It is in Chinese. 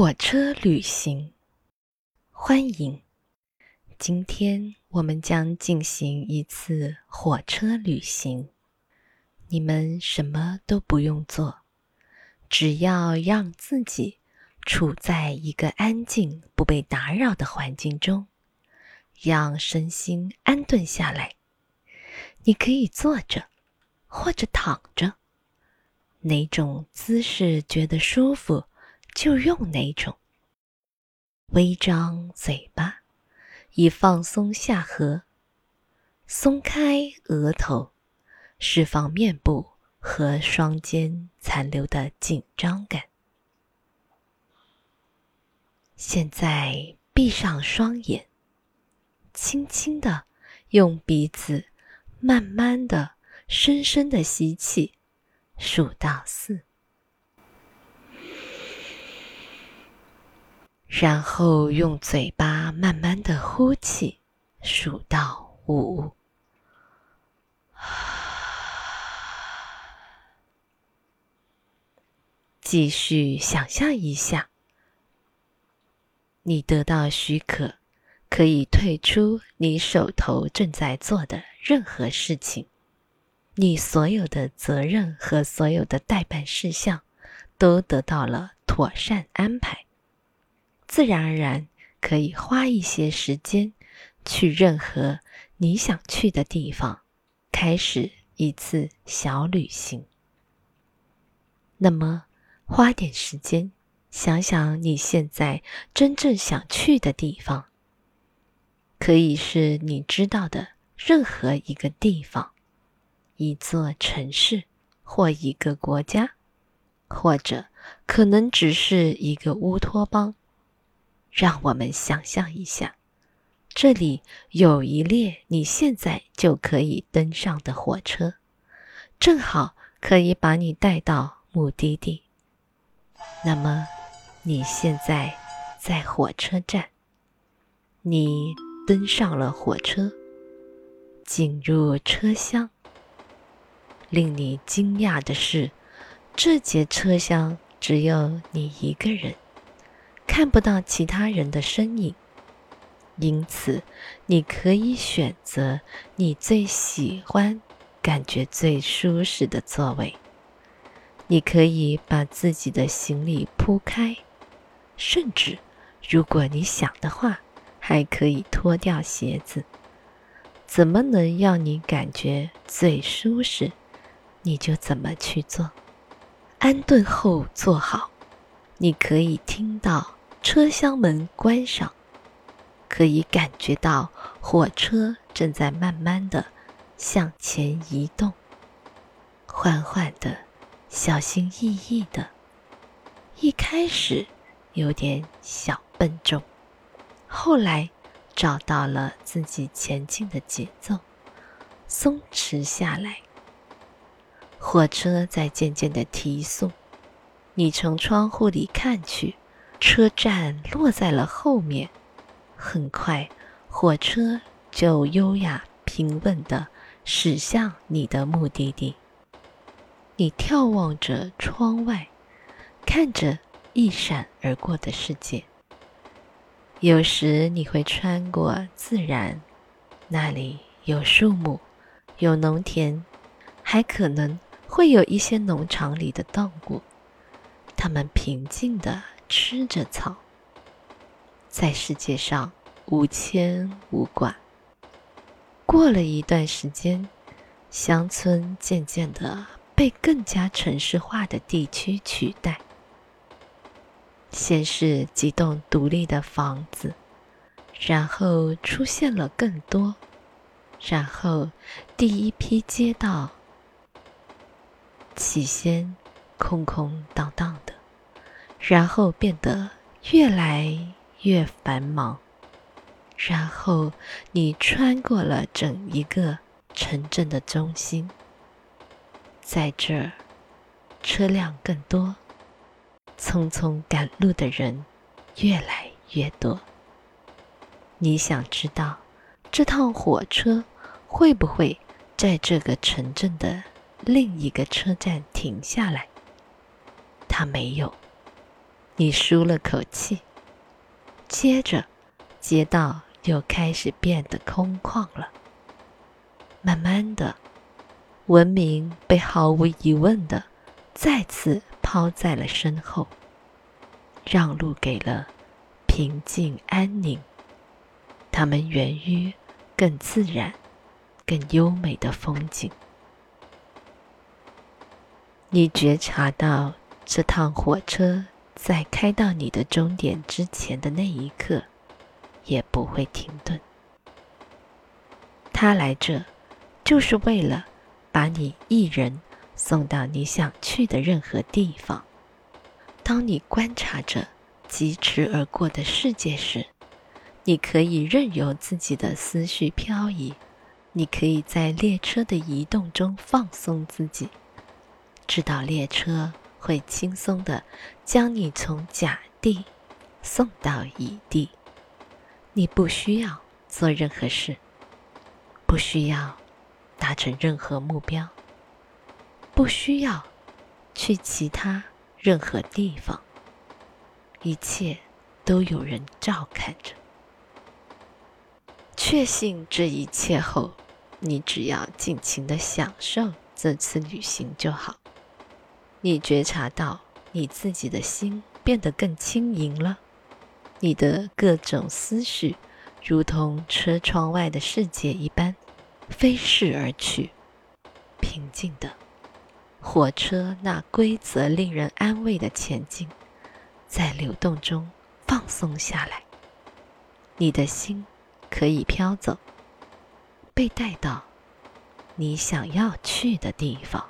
火车旅行，欢迎！今天我们将进行一次火车旅行。你们什么都不用做，只要让自己处在一个安静、不被打扰的环境中，让身心安顿下来。你可以坐着，或者躺着，哪种姿势觉得舒服。就用哪种。微张嘴巴，以放松下颌，松开额头，释放面部和双肩残留的紧张感。现在闭上双眼，轻轻的用鼻子慢慢的、深深的吸气，数到四。然后用嘴巴慢慢的呼气，数到五。继续想象一下，你得到许可，可以退出你手头正在做的任何事情，你所有的责任和所有的代办事项都得到了妥善安排。自然而然可以花一些时间去任何你想去的地方，开始一次小旅行。那么，花点时间想想你现在真正想去的地方，可以是你知道的任何一个地方，一座城市，或一个国家，或者可能只是一个乌托邦。让我们想象一下，这里有一列你现在就可以登上的火车，正好可以把你带到目的地。那么，你现在在火车站，你登上了火车，进入车厢。令你惊讶的是，这节车厢只有你一个人。看不到其他人的身影，因此你可以选择你最喜欢、感觉最舒适的座位。你可以把自己的行李铺开，甚至如果你想的话，还可以脱掉鞋子。怎么能让你感觉最舒适，你就怎么去做。安顿后坐好，你可以听到。车厢门关上，可以感觉到火车正在慢慢的向前移动，缓缓的，小心翼翼的。一开始有点小笨重，后来找到了自己前进的节奏，松弛下来。火车在渐渐的提速，你从窗户里看去。车站落在了后面，很快，火车就优雅平稳地驶向你的目的地。你眺望着窗外，看着一闪而过的世界。有时你会穿过自然，那里有树木，有农田，还可能会有一些农场里的动物，它们平静地。吃着草，在世界上无牵无挂。过了一段时间，乡村渐渐的被更加城市化的地区取代。先是几栋独立的房子，然后出现了更多，然后第一批街道，起先空空荡荡。然后变得越来越繁忙，然后你穿过了整一个城镇的中心，在这儿，车辆更多，匆匆赶路的人越来越多。你想知道这趟火车会不会在这个城镇的另一个车站停下来？它没有。你舒了口气。接着，街道又开始变得空旷了。慢慢的，文明被毫无疑问的再次抛在了身后，让路给了平静安宁。它们源于更自然、更优美的风景。你觉察到这趟火车在开到你的终点之前的那一刻，也不会停顿。他来这，就是为了把你一人送到你想去的任何地方。当你观察着疾驰而过的世界时，你可以任由自己的思绪漂移，你可以在列车的移动中放松自己。知道列车会轻松的将你从甲地送到乙地，你不需要做任何事，不需要达成任何目标，不需要去其他任何地方，一切都有人照看着。确信这一切后，你只要尽情的享受这次旅行就好。你觉察到你自己的心变得更轻盈了，你的各种思绪如同车窗外的世界一般飞逝而去，平静的火车那规则令人安慰的前进，在流动中放松下来。你的心可以飘走，被带到你想要去的地方。